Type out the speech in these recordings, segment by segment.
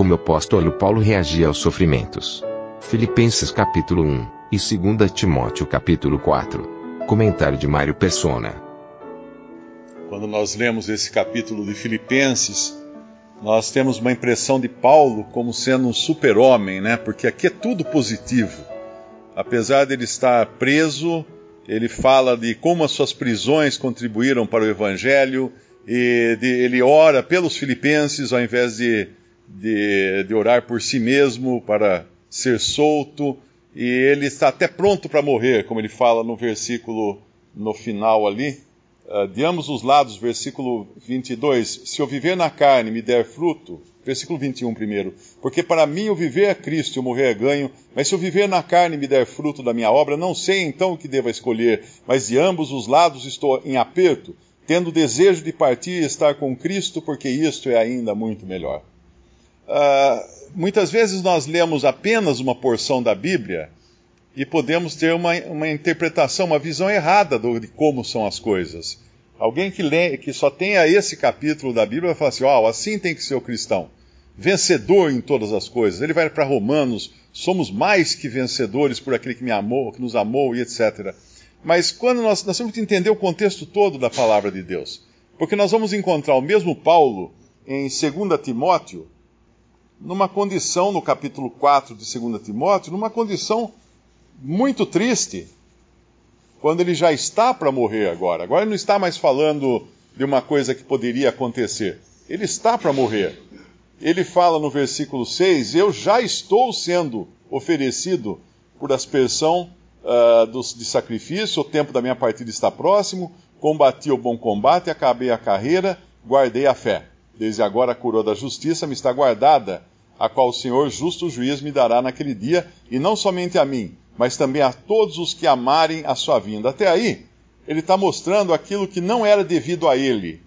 Como o apóstolo Paulo reagia aos sofrimentos. Filipenses capítulo 1 e 2 Timóteo capítulo 4. Comentário de Mário Persona. Quando nós lemos esse capítulo de Filipenses, nós temos uma impressão de Paulo como sendo um super-homem, né? Porque aqui é tudo positivo. Apesar de ele estar preso, ele fala de como as suas prisões contribuíram para o evangelho, e de, ele ora pelos filipenses ao invés de, de, de orar por si mesmo para ser solto, e ele está até pronto para morrer, como ele fala no versículo no final ali. Uh, de ambos os lados, versículo 22, se eu viver na carne me der fruto, versículo 21 primeiro, porque para mim o viver é Cristo e o morrer é ganho, mas se eu viver na carne me der fruto da minha obra, não sei então o que devo escolher, mas de ambos os lados estou em aperto, tendo desejo de partir e estar com Cristo, porque isto é ainda muito melhor. Uh, muitas vezes nós lemos apenas uma porção da Bíblia e podemos ter uma, uma interpretação, uma visão errada do, de como são as coisas. Alguém que, lê, que só tenha esse capítulo da Bíblia vai falar assim: oh, assim tem que ser o cristão. Vencedor em todas as coisas. Ele vai para Romanos: somos mais que vencedores por aquele que me amou, que nos amou e etc. Mas quando nós, nós temos que entender o contexto todo da palavra de Deus. Porque nós vamos encontrar o mesmo Paulo em 2 Timóteo, numa condição, no capítulo 4 de 2 Timóteo, numa condição muito triste, quando ele já está para morrer agora. Agora ele não está mais falando de uma coisa que poderia acontecer. Ele está para morrer. Ele fala no versículo 6: Eu já estou sendo oferecido por aspersão uh, de sacrifício, o tempo da minha partida está próximo. Combati o bom combate, acabei a carreira, guardei a fé. Desde agora a coroa da justiça me está guardada, a qual o Senhor, justo juiz, me dará naquele dia, e não somente a mim, mas também a todos os que amarem a sua vinda. Até aí, ele está mostrando aquilo que não era devido a ele,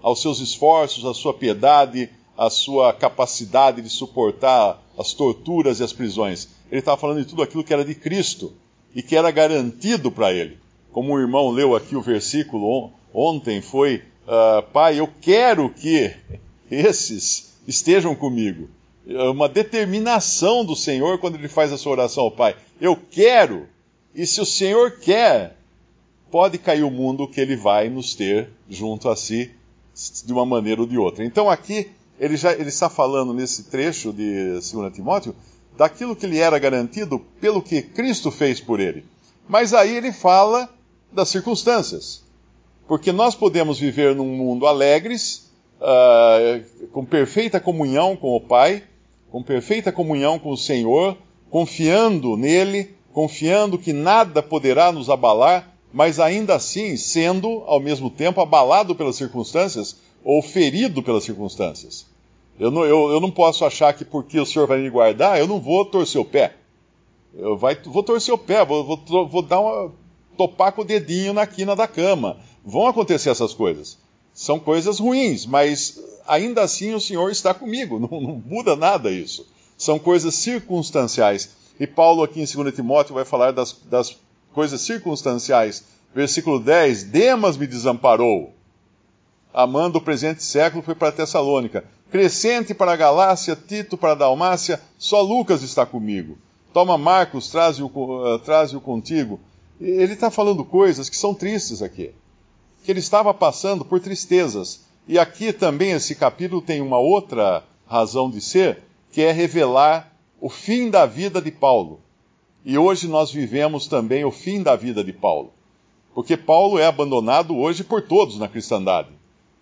aos seus esforços, à sua piedade, à sua capacidade de suportar as torturas e as prisões. Ele estava falando de tudo aquilo que era de Cristo e que era garantido para ele. Como o irmão leu aqui o versículo ontem, foi: uh, Pai, eu quero que esses estejam comigo. É uma determinação do Senhor quando ele faz a sua oração ao Pai. Eu quero, e se o Senhor quer, pode cair o mundo que ele vai nos ter junto a si de uma maneira ou de outra. Então aqui ele já ele está falando nesse trecho de 2 Timóteo daquilo que lhe era garantido pelo que Cristo fez por ele. Mas aí ele fala das circunstâncias. Porque nós podemos viver num mundo alegres, uh, com perfeita comunhão com o Pai, com perfeita comunhão com o Senhor, confiando nele, confiando que nada poderá nos abalar, mas ainda assim sendo, ao mesmo tempo, abalado pelas circunstâncias ou ferido pelas circunstâncias. Eu não, eu, eu não posso achar que porque o Senhor vai me guardar, eu não vou torcer o pé. Eu vai, vou torcer o pé, vou, vou, vou dar uma, topar com o dedinho na quina da cama. Vão acontecer essas coisas. São coisas ruins, mas ainda assim o Senhor está comigo, não, não muda nada isso. São coisas circunstanciais. E Paulo, aqui em 2 Timóteo, vai falar das, das coisas circunstanciais. Versículo 10: Demas me desamparou. Amando o presente século, foi para Tessalônica. Crescente para a Galácia, Tito para a Dalmácia, só Lucas está comigo. Toma Marcos, traze-o traze contigo. Ele está falando coisas que são tristes aqui. Que ele estava passando por tristezas. E aqui também esse capítulo tem uma outra razão de ser, que é revelar o fim da vida de Paulo. E hoje nós vivemos também o fim da vida de Paulo. Porque Paulo é abandonado hoje por todos na cristandade.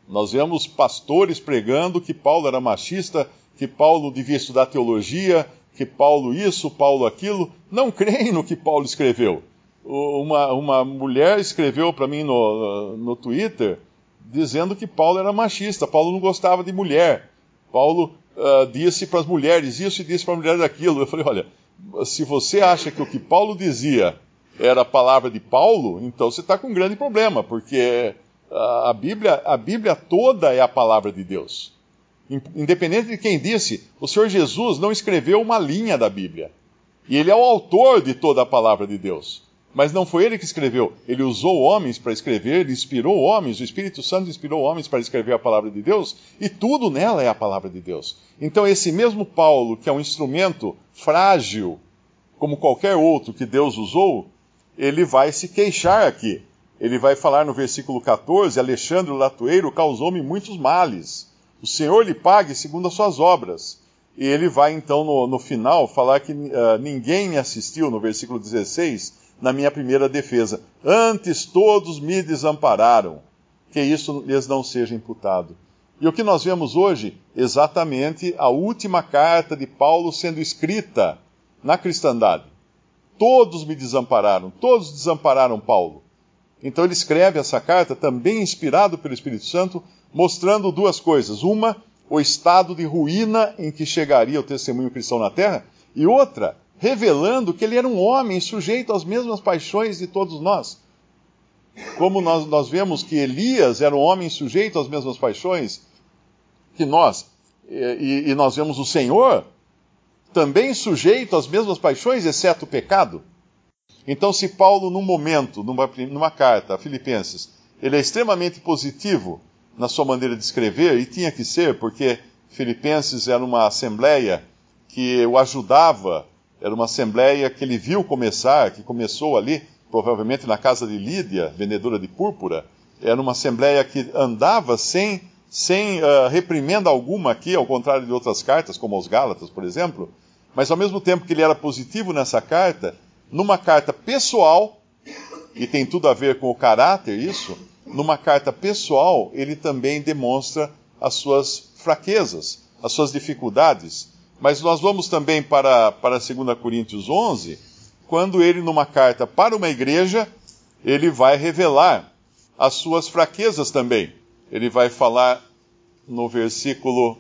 Nós vemos pastores pregando que Paulo era machista, que Paulo devia estudar teologia, que Paulo isso, Paulo aquilo. Não creem no que Paulo escreveu. Uma, uma mulher escreveu para mim no, no Twitter dizendo que Paulo era machista, Paulo não gostava de mulher. Paulo uh, disse para as mulheres isso e disse para as mulheres aquilo. Eu falei: olha, se você acha que o que Paulo dizia era a palavra de Paulo, então você está com um grande problema, porque a Bíblia, a Bíblia toda é a palavra de Deus. Independente de quem disse, o Senhor Jesus não escreveu uma linha da Bíblia. E ele é o autor de toda a palavra de Deus. Mas não foi ele que escreveu. Ele usou homens para escrever, ele inspirou homens, o Espírito Santo inspirou homens para escrever a palavra de Deus, e tudo nela é a palavra de Deus. Então, esse mesmo Paulo, que é um instrumento frágil, como qualquer outro que Deus usou, ele vai se queixar aqui. Ele vai falar no versículo 14: Alexandre o Latoeiro causou-me muitos males. O Senhor lhe pague segundo as suas obras. E ele vai então no, no final falar que uh, ninguém me assistiu, no versículo 16, na minha primeira defesa. Antes todos me desampararam, que isso lhes não seja imputado. E o que nós vemos hoje? Exatamente a última carta de Paulo sendo escrita na cristandade. Todos me desampararam, todos desampararam Paulo. Então ele escreve essa carta, também inspirado pelo Espírito Santo, mostrando duas coisas. Uma, o estado de ruína em que chegaria o testemunho cristão na terra, e outra, revelando que ele era um homem sujeito às mesmas paixões de todos nós. Como nós, nós vemos que Elias era um homem sujeito às mesmas paixões que nós, e, e nós vemos o Senhor também sujeito às mesmas paixões, exceto o pecado. Então, se Paulo, num momento, numa, numa carta a Filipenses, ele é extremamente positivo na sua maneira de escrever, e tinha que ser, porque Filipenses era uma assembleia que o ajudava era uma assembleia que ele viu começar, que começou ali, provavelmente na casa de Lídia, vendedora de púrpura. Era uma assembleia que andava sem, sem uh, reprimenda alguma aqui, ao contrário de outras cartas, como aos Gálatas, por exemplo. Mas ao mesmo tempo que ele era positivo nessa carta, numa carta pessoal, e tem tudo a ver com o caráter isso, numa carta pessoal, ele também demonstra as suas fraquezas, as suas dificuldades, mas nós vamos também para, para 2 Coríntios 11, quando ele, numa carta para uma igreja, ele vai revelar as suas fraquezas também. Ele vai falar no versículo,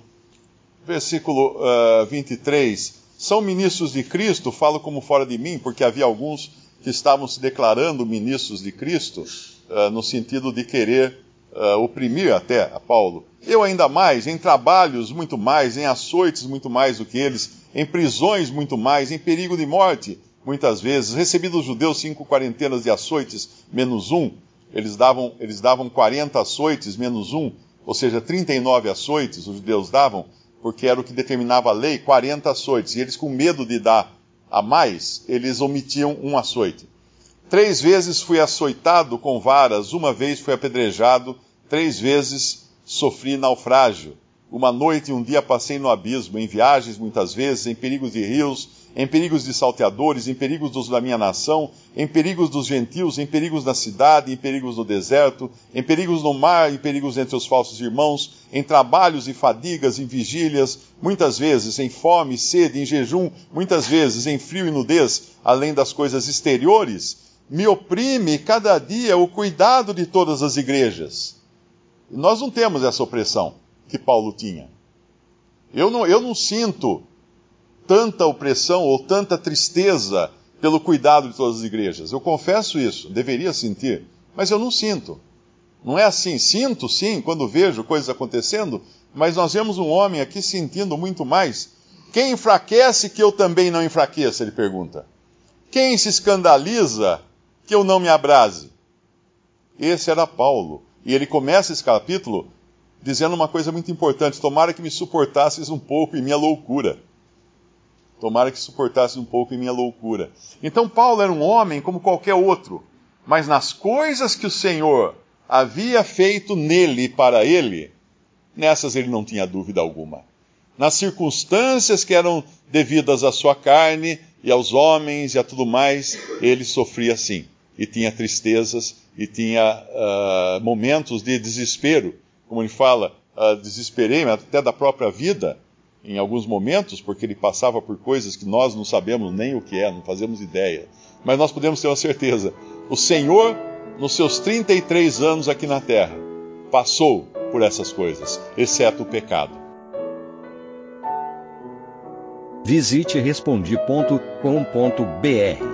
versículo uh, 23, são ministros de Cristo, falo como fora de mim, porque havia alguns que estavam se declarando ministros de Cristo, uh, no sentido de querer uh, oprimir até a Paulo. Eu ainda mais, em trabalhos muito mais, em açoites muito mais do que eles, em prisões muito mais, em perigo de morte muitas vezes, recebi dos judeus cinco quarentenas de açoites menos um, eles davam, eles davam 40 açoites menos um, ou seja, 39 açoites os judeus davam, porque era o que determinava a lei, 40 açoites, e eles com medo de dar a mais, eles omitiam um açoite. Três vezes fui açoitado com varas, uma vez fui apedrejado, três vezes sofri naufrágio. Uma noite e um dia passei no abismo, em viagens muitas vezes, em perigos de rios, em perigos de salteadores, em perigos dos da minha nação, em perigos dos gentios, em perigos na cidade, em perigos no deserto, em perigos no mar, em perigos entre os falsos irmãos, em trabalhos e fadigas, em vigílias, muitas vezes em fome, sede, em jejum, muitas vezes em frio e nudez, além das coisas exteriores me oprime cada dia o cuidado de todas as igrejas. Nós não temos essa opressão que Paulo tinha. Eu não, eu não sinto tanta opressão ou tanta tristeza pelo cuidado de todas as igrejas. Eu confesso isso, deveria sentir, mas eu não sinto. Não é assim. Sinto sim quando vejo coisas acontecendo, mas nós vemos um homem aqui sentindo muito mais. Quem enfraquece que eu também não enfraqueça? Ele pergunta. Quem se escandaliza que eu não me abrase. Esse era Paulo. E ele começa esse capítulo dizendo uma coisa muito importante: tomara que me suportasses um pouco em minha loucura. Tomara que suportasses um pouco em minha loucura. Então, Paulo era um homem como qualquer outro, mas nas coisas que o Senhor havia feito nele e para ele, nessas ele não tinha dúvida alguma. Nas circunstâncias que eram devidas à sua carne e aos homens e a tudo mais, ele sofria assim e tinha tristezas e tinha uh, momentos de desespero, como ele fala, uh, desesperei até da própria vida em alguns momentos, porque ele passava por coisas que nós não sabemos nem o que é, não fazemos ideia. Mas nós podemos ter uma certeza: o Senhor, nos seus 33 anos aqui na terra, passou por essas coisas, exceto o pecado. Visite respondi.com.br.